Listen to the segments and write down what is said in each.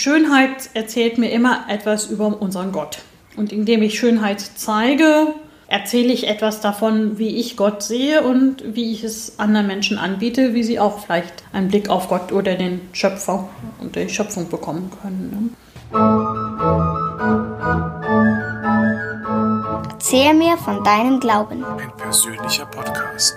Schönheit erzählt mir immer etwas über unseren Gott. Und indem ich Schönheit zeige, erzähle ich etwas davon, wie ich Gott sehe und wie ich es anderen Menschen anbiete, wie sie auch vielleicht einen Blick auf Gott oder den Schöpfer und die Schöpfung bekommen können. Ne? Erzähl mir von deinem Glauben. Ein persönlicher Podcast.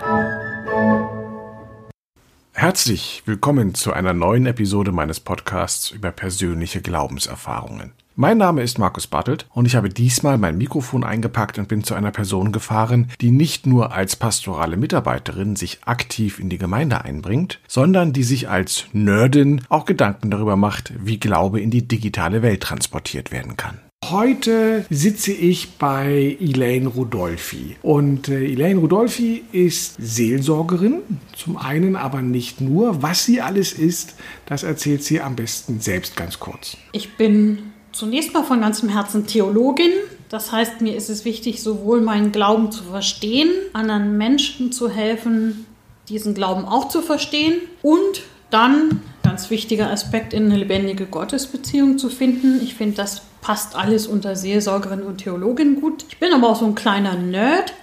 Herzlich willkommen zu einer neuen Episode meines Podcasts über persönliche Glaubenserfahrungen. Mein Name ist Markus Bartelt und ich habe diesmal mein Mikrofon eingepackt und bin zu einer Person gefahren, die nicht nur als pastorale Mitarbeiterin sich aktiv in die Gemeinde einbringt, sondern die sich als Nerdin auch Gedanken darüber macht, wie Glaube in die digitale Welt transportiert werden kann. Heute sitze ich bei Elaine Rudolfi. Und äh, Elaine Rudolfi ist Seelsorgerin, zum einen aber nicht nur. Was sie alles ist, das erzählt sie am besten selbst ganz kurz. Ich bin zunächst mal von ganzem Herzen Theologin. Das heißt, mir ist es wichtig, sowohl meinen Glauben zu verstehen, anderen Menschen zu helfen, diesen Glauben auch zu verstehen und dann, ganz wichtiger Aspekt, in eine lebendige Gottesbeziehung zu finden. Ich finde, das passt alles unter Seelsorgerin und Theologin gut. Ich bin aber auch so ein kleiner Nerd.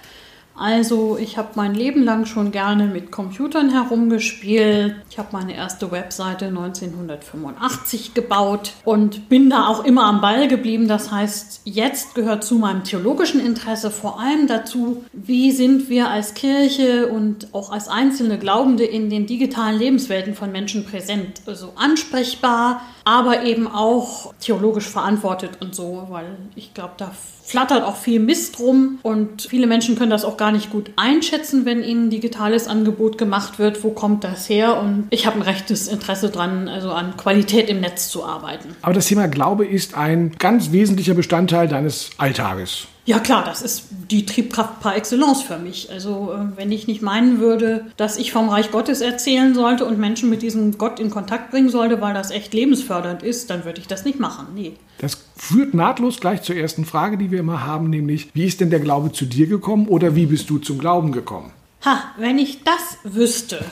Also ich habe mein Leben lang schon gerne mit Computern herumgespielt. Ich habe meine erste Webseite 1985 gebaut und bin da auch immer am Ball geblieben. Das heißt, jetzt gehört zu meinem theologischen Interesse vor allem dazu, wie sind wir als Kirche und auch als einzelne Glaubende in den digitalen Lebenswelten von Menschen präsent. Also ansprechbar, aber eben auch theologisch verantwortet und so, weil ich glaube, da flattert auch viel Mist rum und viele Menschen können das auch gar nicht gut einschätzen, wenn ihnen digitales Angebot gemacht wird. Wo kommt das her? Und ich habe ein rechtes Interesse dran, also an Qualität im Netz zu arbeiten. Aber das Thema Glaube ist ein ganz wesentlicher Bestandteil deines Alltages. Ja klar, das ist die Triebkraft par excellence für mich. Also äh, wenn ich nicht meinen würde, dass ich vom Reich Gottes erzählen sollte und Menschen mit diesem Gott in Kontakt bringen sollte, weil das echt lebensfördernd ist, dann würde ich das nicht machen. Nee. Das führt nahtlos gleich zur ersten Frage, die wir immer haben, nämlich wie ist denn der Glaube zu dir gekommen oder wie bist du zum Glauben gekommen? Ha, wenn ich das wüsste.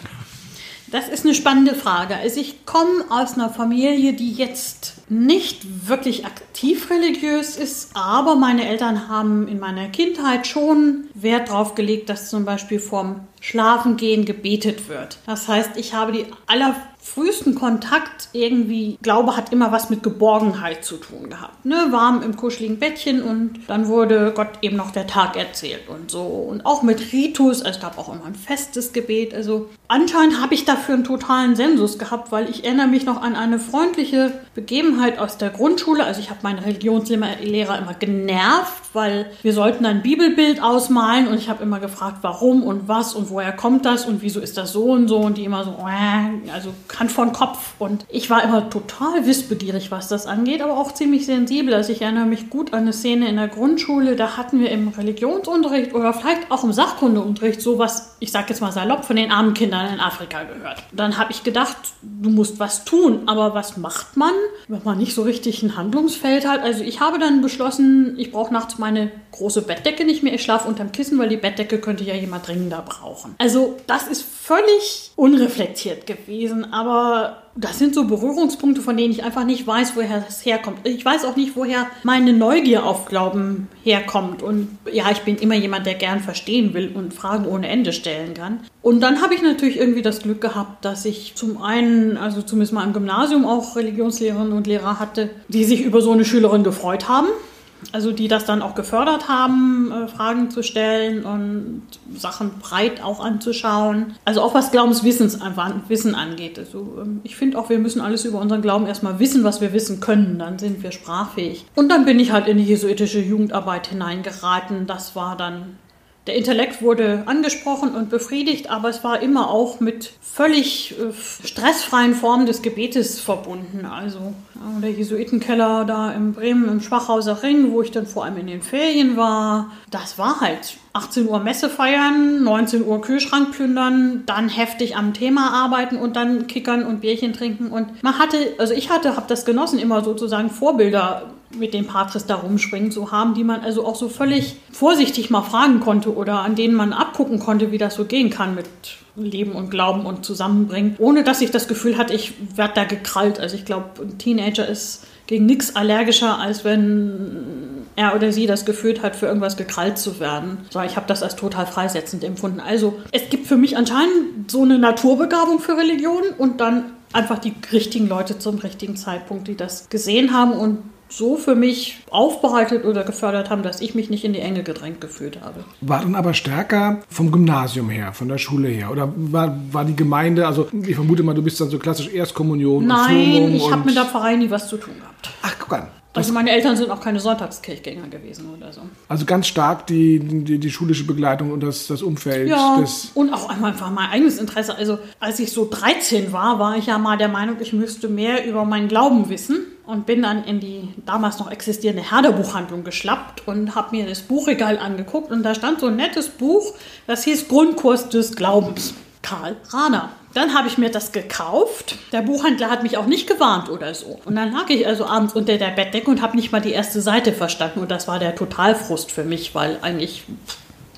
Das ist eine spannende Frage. Also ich komme aus einer Familie, die jetzt nicht wirklich aktiv religiös ist, aber meine Eltern haben in meiner Kindheit schon Wert darauf gelegt, dass zum Beispiel vorm Schlafengehen gebetet wird. Das heißt, ich habe die allerfrühesten Kontakt irgendwie, Glaube hat immer was mit Geborgenheit zu tun gehabt. Ne? Warm im kuscheligen Bettchen und dann wurde Gott eben noch der Tag erzählt und so. Und auch mit Ritus, also es gab auch immer ein festes Gebet. Also anscheinend habe ich dafür einen totalen Sensus gehabt, weil ich erinnere mich noch an eine freundliche Begebenheit aus der Grundschule. Also ich habe meinen Religionslehrer immer genervt, weil wir sollten ein Bibelbild ausmalen und ich habe immer gefragt, warum und was und woher kommt das und wieso ist das so und so und die immer so, äh, also Hand von Kopf. Und ich war immer total wissbegierig, was das angeht, aber auch ziemlich sensibel. Also ich erinnere mich gut an eine Szene in der Grundschule, da hatten wir im Religionsunterricht oder vielleicht auch im Sachkundeunterricht sowas, ich sag jetzt mal salopp, von den armen Kindern in Afrika gehört. Dann habe ich gedacht, du musst was tun, aber was macht man, wenn man nicht so richtig ein Handlungsfeld hat? Also ich habe dann beschlossen, ich brauche nachts meine große Bettdecke nicht mehr, ich schlafe unterm Kissen, weil die Bettdecke könnte ja jemand dringender brauchen. Also das ist völlig unreflektiert gewesen, aber das sind so Berührungspunkte, von denen ich einfach nicht weiß, woher es herkommt. Ich weiß auch nicht, woher meine Neugier auf Glauben herkommt. Und ja, ich bin immer jemand, der gern verstehen will und Fragen ohne Ende stellen kann. Und dann habe ich natürlich irgendwie das Glück gehabt, dass ich zum einen, also zumindest mal im Gymnasium auch Religionslehrerinnen und Lehrer hatte, die sich über so eine Schülerin gefreut haben also die das dann auch gefördert haben, äh, Fragen zu stellen und Sachen breit auch anzuschauen. Also auch was Glaubenswissens Wissen angeht. Also ähm, ich finde auch, wir müssen alles über unseren Glauben erstmal wissen, was wir wissen können. Dann sind wir sprachfähig. Und dann bin ich halt in die jesuitische Jugendarbeit hineingeraten. Das war dann der Intellekt wurde angesprochen und befriedigt, aber es war immer auch mit völlig äh, stressfreien Formen des Gebetes verbunden. Also der Jesuitenkeller da in Bremen im Schwachhauser Ring, wo ich dann vor allem in den Ferien war, das war halt 18 Uhr Messe feiern, 19 Uhr Kühlschrank plündern, dann heftig am Thema arbeiten und dann kickern und Bierchen trinken. Und man hatte, also ich hatte, habe das genossen, immer sozusagen Vorbilder mit den Patres da rumspringen zu haben, die man also auch so völlig vorsichtig mal fragen konnte oder an denen man abgucken konnte, wie das so gehen kann mit Leben und Glauben und Zusammenbringen, ohne dass ich das Gefühl hatte, ich werde da gekrallt. Also ich glaube, ein Teenager ist gegen nichts allergischer, als wenn er oder sie das Gefühl hat, für irgendwas gekrallt zu werden. So, ich habe das als total freisetzend empfunden. Also es gibt für mich anscheinend so eine Naturbegabung für Religion und dann einfach die richtigen Leute zum richtigen Zeitpunkt, die das gesehen haben und so für mich aufbereitet oder gefördert haben, dass ich mich nicht in die Enge gedrängt gefühlt habe. War dann aber stärker vom Gymnasium her, von der Schule her? Oder war, war die Gemeinde, also ich vermute mal, du bist dann so klassisch Erstkommunion Nein, und ich habe mit der Pfarrei nie was zu tun gehabt. Ach, guck an. Also meine Eltern sind auch keine Sonntagskirchgänger gewesen oder so. Also ganz stark die, die, die schulische Begleitung und das, das Umfeld. Ja, des und auch einfach mein eigenes Interesse. Also als ich so 13 war, war ich ja mal der Meinung, ich müsste mehr über meinen Glauben wissen und bin dann in die damals noch existierende Herderbuchhandlung geschlappt und habe mir das Buchregal angeguckt und da stand so ein nettes Buch, das hieß Grundkurs des Glaubens. Karl Rahner. Dann habe ich mir das gekauft. Der Buchhändler hat mich auch nicht gewarnt oder so. Und dann lag ich also abends unter der Bettdecke und habe nicht mal die erste Seite verstanden. Und das war der Totalfrust für mich, weil eigentlich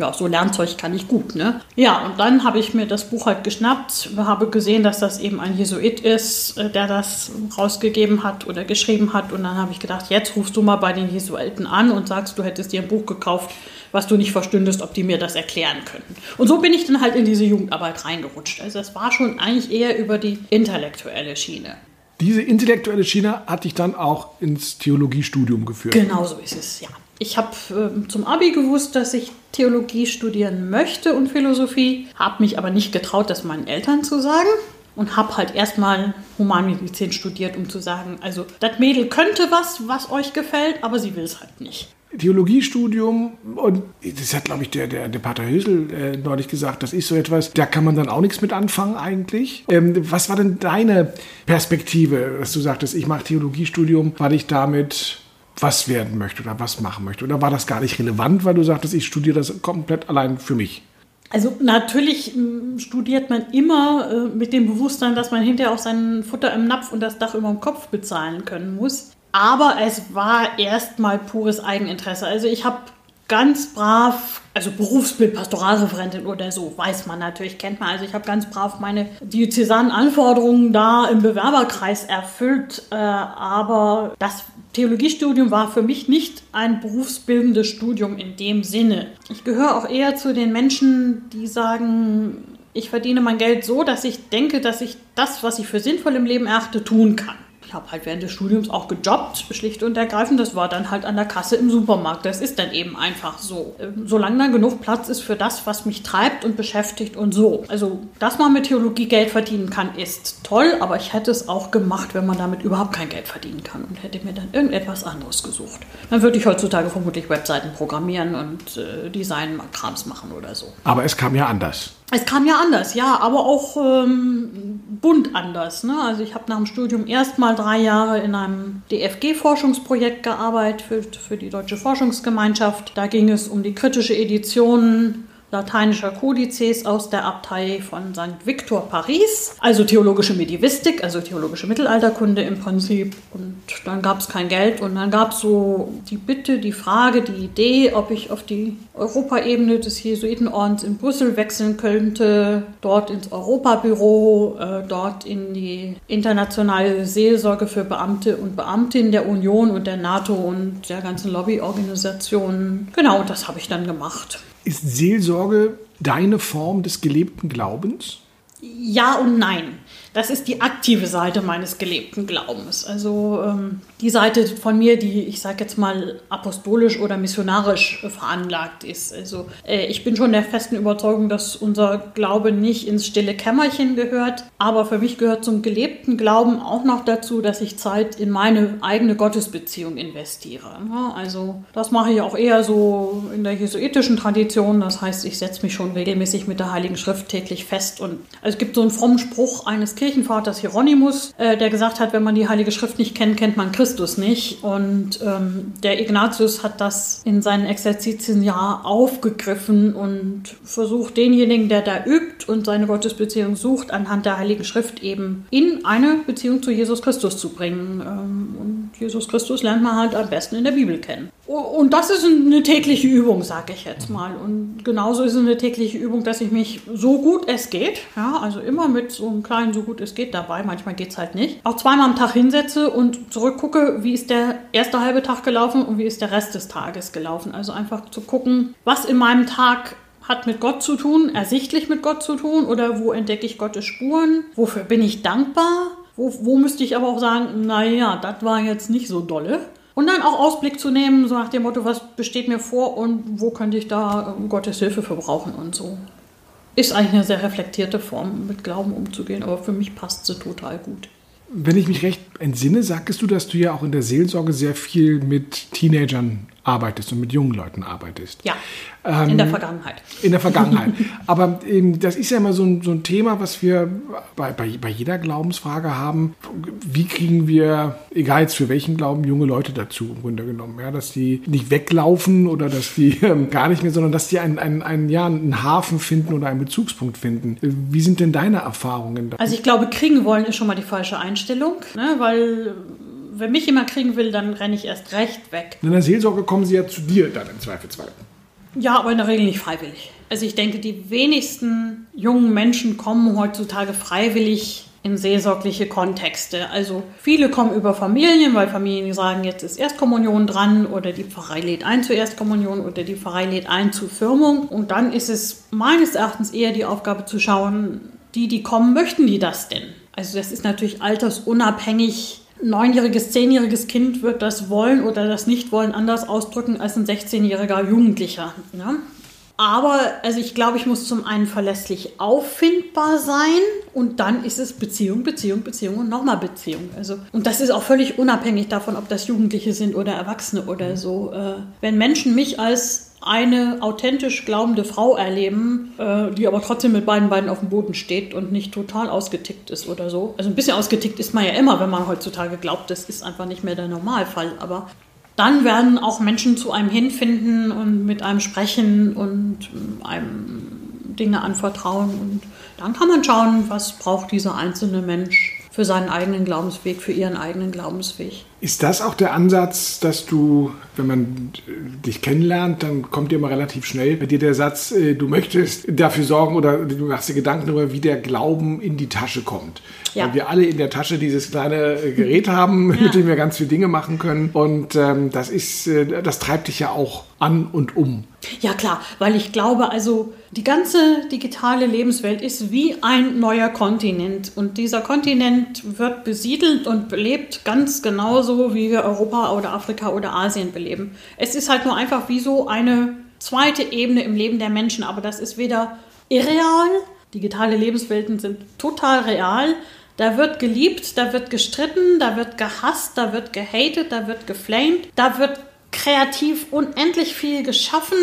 ja, so Lernzeug kann ich gut, ne? Ja, und dann habe ich mir das Buch halt geschnappt, habe gesehen, dass das eben ein Jesuit ist, äh, der das rausgegeben hat oder geschrieben hat. Und dann habe ich gedacht, jetzt rufst du mal bei den Jesuiten an und sagst, du hättest dir ein Buch gekauft, was du nicht verstündest, ob die mir das erklären könnten. Und so bin ich dann halt in diese Jugendarbeit reingerutscht. Also es war schon eigentlich eher über die intellektuelle Schiene. Diese intellektuelle Schiene hat dich dann auch ins Theologiestudium geführt. Genau so ist es, ja. Ich habe äh, zum Abi gewusst, dass ich Theologie studieren möchte und Philosophie, habe mich aber nicht getraut, das meinen Eltern zu sagen und habe halt erstmal Humanmedizin studiert, um zu sagen, also das Mädel könnte was, was euch gefällt, aber sie will es halt nicht. Theologiestudium und das hat, glaube ich, der, der, der Pater Hösel äh, neulich gesagt, das ist so etwas, da kann man dann auch nichts mit anfangen eigentlich. Ähm, was war denn deine Perspektive, dass du sagtest, ich mache Theologiestudium, weil ich damit was werden möchte oder was machen möchte? Oder war das gar nicht relevant, weil du sagtest, ich studiere das komplett allein für mich? Also natürlich m, studiert man immer äh, mit dem Bewusstsein, dass man hinterher auch sein Futter im Napf und das Dach über dem Kopf bezahlen können muss. Aber es war erstmal pures Eigeninteresse. Also ich habe ganz brav, also Berufsbild, Pastoralreferentin oder so, weiß man natürlich, kennt man. Also ich habe ganz brav meine diözesanen Anforderungen da im Bewerberkreis erfüllt. Äh, aber das Theologiestudium war für mich nicht ein berufsbildendes Studium in dem Sinne. Ich gehöre auch eher zu den Menschen, die sagen, ich verdiene mein Geld so, dass ich denke, dass ich das, was ich für sinnvoll im Leben erachte, tun kann. Ich habe halt während des Studiums auch gejobbt, schlicht und ergreifend. Das war dann halt an der Kasse im Supermarkt. Das ist dann eben einfach so. Ähm, solange da genug Platz ist für das, was mich treibt und beschäftigt und so. Also, dass man mit Theologie Geld verdienen kann, ist toll, aber ich hätte es auch gemacht, wenn man damit überhaupt kein Geld verdienen kann und hätte mir dann irgendetwas anderes gesucht. Dann würde ich heutzutage vermutlich Webseiten programmieren und äh, Design-Krams machen oder so. Aber es kam ja anders. Es kam ja anders, ja, aber auch ähm, bunt anders. Ne? Also ich habe nach dem Studium erstmal drei Jahre in einem DFG-Forschungsprojekt gearbeitet für, für die Deutsche Forschungsgemeinschaft. Da ging es um die kritische Edition lateinischer Kodizes aus der Abtei von St. Victor Paris, also theologische Medievistik, also theologische Mittelalterkunde im Prinzip. Und dann gab es kein Geld und dann gab es so die Bitte, die Frage, die Idee, ob ich auf die Europaebene des Jesuitenordens in Brüssel wechseln könnte, dort ins Europabüro, äh, dort in die internationale Seelsorge für Beamte und Beamtinnen der Union und der NATO und der ganzen Lobbyorganisationen. Genau, das habe ich dann gemacht. Ist Seelsorge deine Form des gelebten Glaubens? Ja und nein. Das ist die aktive Seite meines gelebten Glaubens. Also ähm, die Seite von mir, die ich sage jetzt mal apostolisch oder missionarisch veranlagt ist. Also äh, ich bin schon der festen Überzeugung, dass unser Glaube nicht ins stille Kämmerchen gehört. Aber für mich gehört zum gelebten Glauben auch noch dazu, dass ich Zeit in meine eigene Gottesbeziehung investiere. Ja, also das mache ich auch eher so in der jesuitischen Tradition. Das heißt, ich setze mich schon regelmäßig mit der Heiligen Schrift täglich fest. Und also es gibt so einen frommen Spruch eines Kirchenvaters Hieronymus, äh, der gesagt hat, wenn man die Heilige Schrift nicht kennt, kennt man Christus nicht. Und ähm, der Ignatius hat das in seinen Exerzitien ja aufgegriffen und versucht, denjenigen, der da übt und seine Gottesbeziehung sucht, anhand der Heiligen Schrift eben in eine Beziehung zu Jesus Christus zu bringen. Ähm, und Jesus Christus lernt man halt am besten in der Bibel kennen. Und das ist eine tägliche Übung, sage ich jetzt mal. Und genauso ist es eine tägliche Übung, dass ich mich so gut es geht, ja, also immer mit so einem kleinen so gut es geht dabei, manchmal geht es halt nicht, auch zweimal am Tag hinsetze und zurückgucke, wie ist der erste halbe Tag gelaufen und wie ist der Rest des Tages gelaufen. Also einfach zu gucken, was in meinem Tag hat mit Gott zu tun, ersichtlich mit Gott zu tun oder wo entdecke ich Gottes Spuren, wofür bin ich dankbar, wo, wo müsste ich aber auch sagen, naja, das war jetzt nicht so dolle. Und dann auch Ausblick zu nehmen, so nach dem Motto, was besteht mir vor und wo könnte ich da ähm, Gottes Hilfe für brauchen und so. Ist eigentlich eine sehr reflektierte Form, mit Glauben umzugehen, aber für mich passt sie total gut. Wenn ich mich recht entsinne, sagtest du, dass du ja auch in der Seelsorge sehr viel mit Teenagern arbeitest und mit jungen Leuten arbeitest. Ja, ähm, in der Vergangenheit. In der Vergangenheit. Aber ähm, das ist ja immer so ein, so ein Thema, was wir bei, bei, bei, jeder Glaubensfrage haben. Wie kriegen wir, egal jetzt für welchen Glauben, junge Leute dazu im Grunde genommen? Ja, dass die nicht weglaufen oder dass die ähm, gar nicht mehr, sondern dass die einen, einen, einen, ja, einen Hafen finden oder einen Bezugspunkt finden. Wie sind denn deine Erfahrungen da? Also ich glaube, kriegen wollen ist schon mal die falsche Einstellung, ne? weil wenn mich jemand kriegen will, dann renne ich erst recht weg. In der Seelsorge kommen sie ja zu dir dann im Zweifelsfall. Ja, aber in der Regel nicht freiwillig. Also ich denke, die wenigsten jungen Menschen kommen heutzutage freiwillig in seelsorgliche Kontexte. Also viele kommen über Familien, weil Familien sagen, jetzt ist Erstkommunion dran oder die Pfarrei lädt ein zur Erstkommunion oder die Pfarrei lädt ein zur Firmung. Und dann ist es meines Erachtens eher die Aufgabe zu schauen, die, die kommen, möchten die das denn? Also das ist natürlich altersunabhängig neunjähriges, zehnjähriges Kind wird das Wollen oder das Nicht-Wollen anders ausdrücken als ein 16-jähriger Jugendlicher. Ne? Aber also ich glaube, ich muss zum einen verlässlich auffindbar sein und dann ist es Beziehung, Beziehung, Beziehung und nochmal Beziehung. Also, und das ist auch völlig unabhängig davon, ob das Jugendliche sind oder Erwachsene oder so. Äh, wenn Menschen mich als eine authentisch glaubende Frau erleben, äh, die aber trotzdem mit beiden Beinen auf dem Boden steht und nicht total ausgetickt ist oder so. Also ein bisschen ausgetickt ist man ja immer, wenn man heutzutage glaubt, das ist einfach nicht mehr der Normalfall. Aber dann werden auch Menschen zu einem hinfinden und mit einem sprechen und einem Dinge anvertrauen. Und dann kann man schauen, was braucht dieser einzelne Mensch für seinen eigenen Glaubensweg, für ihren eigenen Glaubensweg. Ist das auch der Ansatz, dass du, wenn man dich kennenlernt, dann kommt dir immer relativ schnell bei dir der Satz, äh, du möchtest dafür sorgen oder du machst dir Gedanken darüber, wie der Glauben in die Tasche kommt. Ja. Weil wir alle in der Tasche dieses kleine äh, Gerät haben, ja. mit dem wir ganz viele Dinge machen können. Und ähm, das ist, äh, das treibt dich ja auch an und um. Ja klar, weil ich glaube, also die ganze digitale Lebenswelt ist wie ein neuer Kontinent und dieser Kontinent wird besiedelt und belebt ganz genauso, wie wir Europa oder Afrika oder Asien beleben. Es ist halt nur einfach wie so eine zweite Ebene im Leben der Menschen, aber das ist weder irreal, digitale Lebenswelten sind total real, da wird geliebt, da wird gestritten, da wird gehasst, da wird gehatet, da wird geflamed, da wird kreativ unendlich viel geschaffen.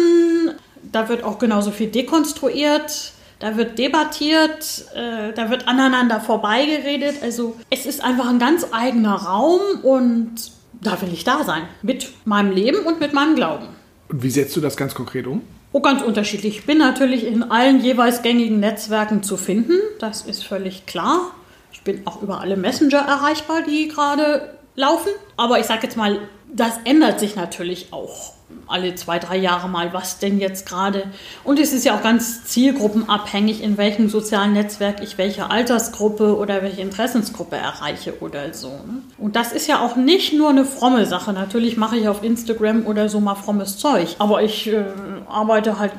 Da wird auch genauso viel dekonstruiert. Da wird debattiert, äh, da wird aneinander vorbeigeredet. Also es ist einfach ein ganz eigener Raum und da will ich da sein. Mit meinem Leben und mit meinem Glauben. Und wie setzt du das ganz konkret um? Oh, ganz unterschiedlich. Ich bin natürlich in allen jeweils gängigen Netzwerken zu finden. Das ist völlig klar. Ich bin auch über alle Messenger erreichbar, die gerade laufen. Aber ich sage jetzt mal, das ändert sich natürlich auch alle zwei, drei Jahre mal, was denn jetzt gerade. Und es ist ja auch ganz zielgruppenabhängig, in welchem sozialen Netzwerk ich welche Altersgruppe oder welche Interessensgruppe erreiche oder so. Ne? Und das ist ja auch nicht nur eine fromme Sache. Natürlich mache ich auf Instagram oder so mal frommes Zeug. Aber ich äh, arbeite halt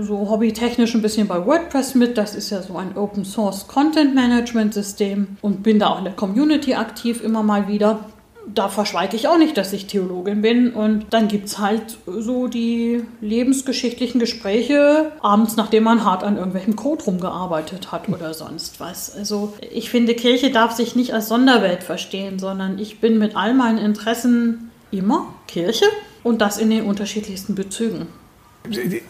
so hobbytechnisch ein bisschen bei WordPress mit. Das ist ja so ein Open Source Content Management System und bin da auch in der Community aktiv immer mal wieder da verschweige ich auch nicht, dass ich Theologin bin. Und dann gibt es halt so die lebensgeschichtlichen Gespräche abends, nachdem man hart an irgendwelchem Code rumgearbeitet hat oder sonst was. Also ich finde, Kirche darf sich nicht als Sonderwelt verstehen, sondern ich bin mit all meinen Interessen immer Kirche und das in den unterschiedlichsten Bezügen.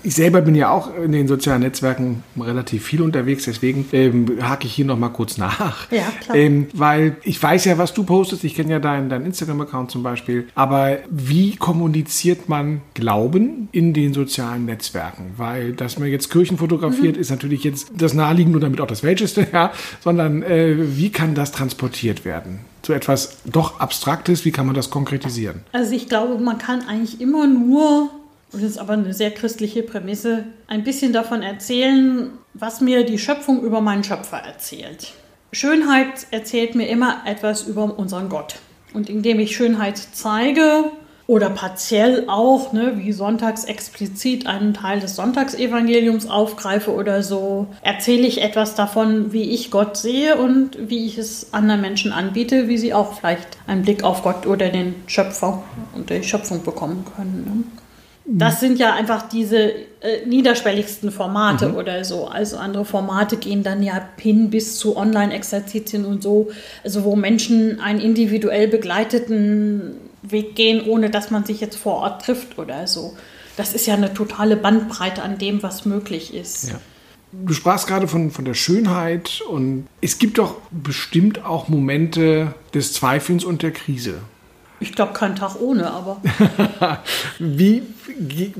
Ich selber bin ja auch in den sozialen Netzwerken relativ viel unterwegs, deswegen ähm, hake ich hier noch mal kurz nach. Ja, klar. Ähm, weil ich weiß ja, was du postest, ich kenne ja deinen dein Instagram-Account zum Beispiel, aber wie kommuniziert man Glauben in den sozialen Netzwerken? Weil, dass man jetzt Kirchen fotografiert, mhm. ist natürlich jetzt das Naheliegende und damit auch das Welcheste, ja, sondern äh, wie kann das transportiert werden? zu etwas doch Abstraktes, wie kann man das konkretisieren? Also ich glaube, man kann eigentlich immer nur und das ist aber eine sehr christliche Prämisse, ein bisschen davon erzählen, was mir die Schöpfung über meinen Schöpfer erzählt. Schönheit erzählt mir immer etwas über unseren Gott. Und indem ich Schönheit zeige oder partiell auch, ne, wie sonntags explizit einen Teil des Sonntagsevangeliums aufgreife oder so, erzähle ich etwas davon, wie ich Gott sehe und wie ich es anderen Menschen anbiete, wie sie auch vielleicht einen Blick auf Gott oder den Schöpfer und die Schöpfung bekommen können. Ne? Das sind ja einfach diese äh, niederschwelligsten Formate mhm. oder so. Also andere Formate gehen dann ja hin bis zu Online-Exerzitien und so, also wo Menschen einen individuell begleiteten Weg gehen, ohne dass man sich jetzt vor Ort trifft oder so. Das ist ja eine totale Bandbreite an dem, was möglich ist. Ja. Du sprachst gerade von, von der Schönheit und es gibt doch bestimmt auch Momente des Zweifelns und der Krise. Ich glaube, kein Tag ohne, aber. wie,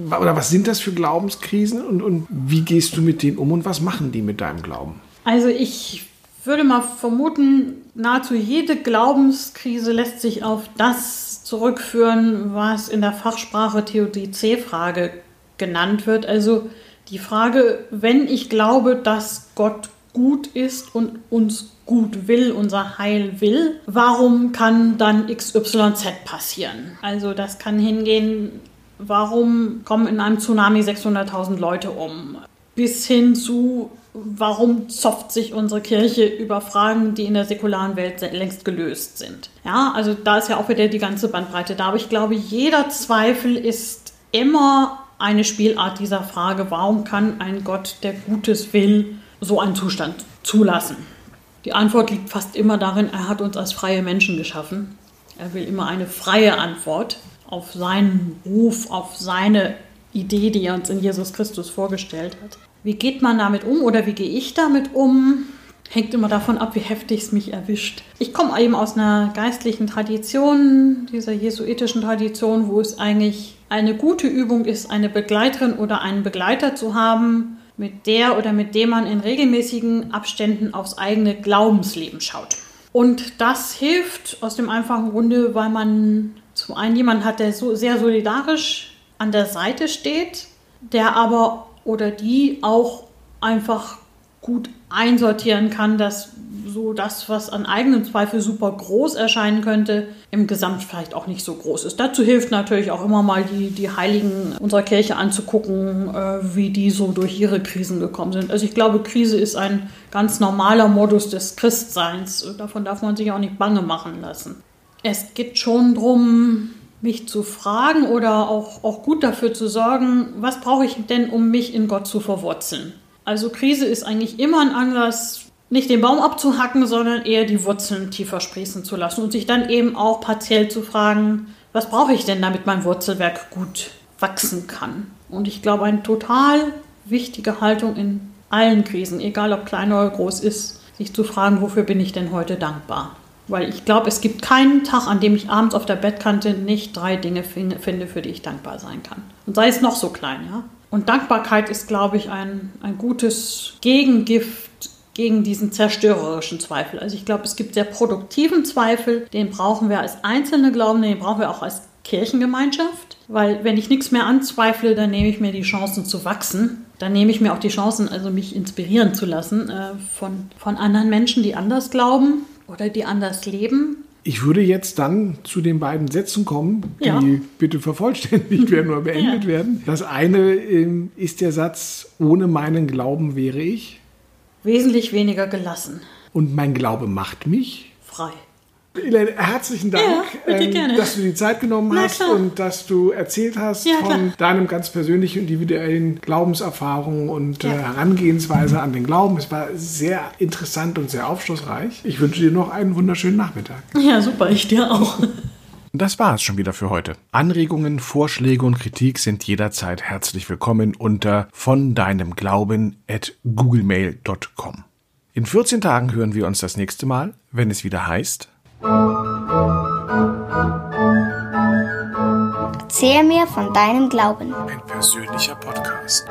oder was sind das für Glaubenskrisen und, und wie gehst du mit denen um und was machen die mit deinem Glauben? Also ich würde mal vermuten, nahezu jede Glaubenskrise lässt sich auf das zurückführen, was in der Fachsprache Theodizee-Frage genannt wird. Also die Frage, wenn ich glaube, dass Gott gut ist und uns gut will, unser Heil will, warum kann dann XYZ passieren? Also das kann hingehen, warum kommen in einem Tsunami 600.000 Leute um? Bis hin zu, warum zofft sich unsere Kirche über Fragen, die in der säkularen Welt längst gelöst sind. Ja, also da ist ja auch wieder die ganze Bandbreite da. Aber ich glaube, jeder Zweifel ist immer eine Spielart dieser Frage, warum kann ein Gott, der Gutes will, so einen Zustand zulassen? Die Antwort liegt fast immer darin, er hat uns als freie Menschen geschaffen. Er will immer eine freie Antwort auf seinen Ruf, auf seine Idee, die er uns in Jesus Christus vorgestellt hat. Wie geht man damit um oder wie gehe ich damit um? Hängt immer davon ab, wie heftig es mich erwischt. Ich komme eben aus einer geistlichen Tradition, dieser jesuitischen Tradition, wo es eigentlich eine gute Übung ist, eine Begleiterin oder einen Begleiter zu haben, mit der oder mit dem man in regelmäßigen Abständen aufs eigene Glaubensleben schaut. Und das hilft aus dem einfachen Grunde, weil man zum einen jemanden hat, der so sehr solidarisch an der Seite steht, der aber oder die auch einfach gut einsortieren kann, dass so das, was an eigenen Zweifel super groß erscheinen könnte, im Gesamt vielleicht auch nicht so groß ist. Dazu hilft natürlich auch immer mal die, die Heiligen unserer Kirche anzugucken, äh, wie die so durch ihre Krisen gekommen sind. Also ich glaube, Krise ist ein ganz normaler Modus des Christseins. Davon darf man sich auch nicht bange machen lassen. Es geht schon darum, mich zu fragen oder auch, auch gut dafür zu sorgen, was brauche ich denn, um mich in Gott zu verwurzeln. Also Krise ist eigentlich immer ein Anlass, nicht den Baum abzuhacken, sondern eher die Wurzeln tiefer sprießen zu lassen und sich dann eben auch partiell zu fragen, was brauche ich denn, damit mein Wurzelwerk gut wachsen kann. Und ich glaube, eine total wichtige Haltung in allen Krisen, egal ob klein oder groß ist, sich zu fragen, wofür bin ich denn heute dankbar. Weil ich glaube, es gibt keinen Tag, an dem ich abends auf der Bettkante nicht drei Dinge finde, für die ich dankbar sein kann. Und sei es noch so klein, ja. Und Dankbarkeit ist, glaube ich, ein, ein gutes Gegengift gegen diesen zerstörerischen Zweifel. Also ich glaube, es gibt sehr produktiven Zweifel, den brauchen wir als Einzelne glauben, den brauchen wir auch als Kirchengemeinschaft, weil wenn ich nichts mehr anzweifle, dann nehme ich mir die Chancen zu wachsen. Dann nehme ich mir auch die Chancen, also mich inspirieren zu lassen äh, von, von anderen Menschen, die anders glauben oder die anders leben. Ich würde jetzt dann zu den beiden Sätzen kommen, die ja. bitte vervollständigt werden oder beendet ja. werden. Das eine ähm, ist der Satz, ohne meinen Glauben wäre ich. Wesentlich weniger gelassen. Und mein Glaube macht mich. Frei. Helene, herzlichen Dank, ja, ähm, dass du die Zeit genommen hast und dass du erzählt hast ja, von deinem ganz persönlichen individuellen Glaubenserfahrungen und ja. äh, Herangehensweise an den Glauben. Es war sehr interessant und sehr aufschlussreich. Ich wünsche dir noch einen wunderschönen Nachmittag. Ja, super, ich dir auch. Das war es schon wieder für heute. Anregungen, Vorschläge und Kritik sind jederzeit herzlich willkommen unter von deinem Glauben at googlemail.com. In 14 Tagen hören wir uns das nächste Mal, wenn es wieder heißt. Erzähl mir von deinem Glauben. Ein persönlicher Podcast.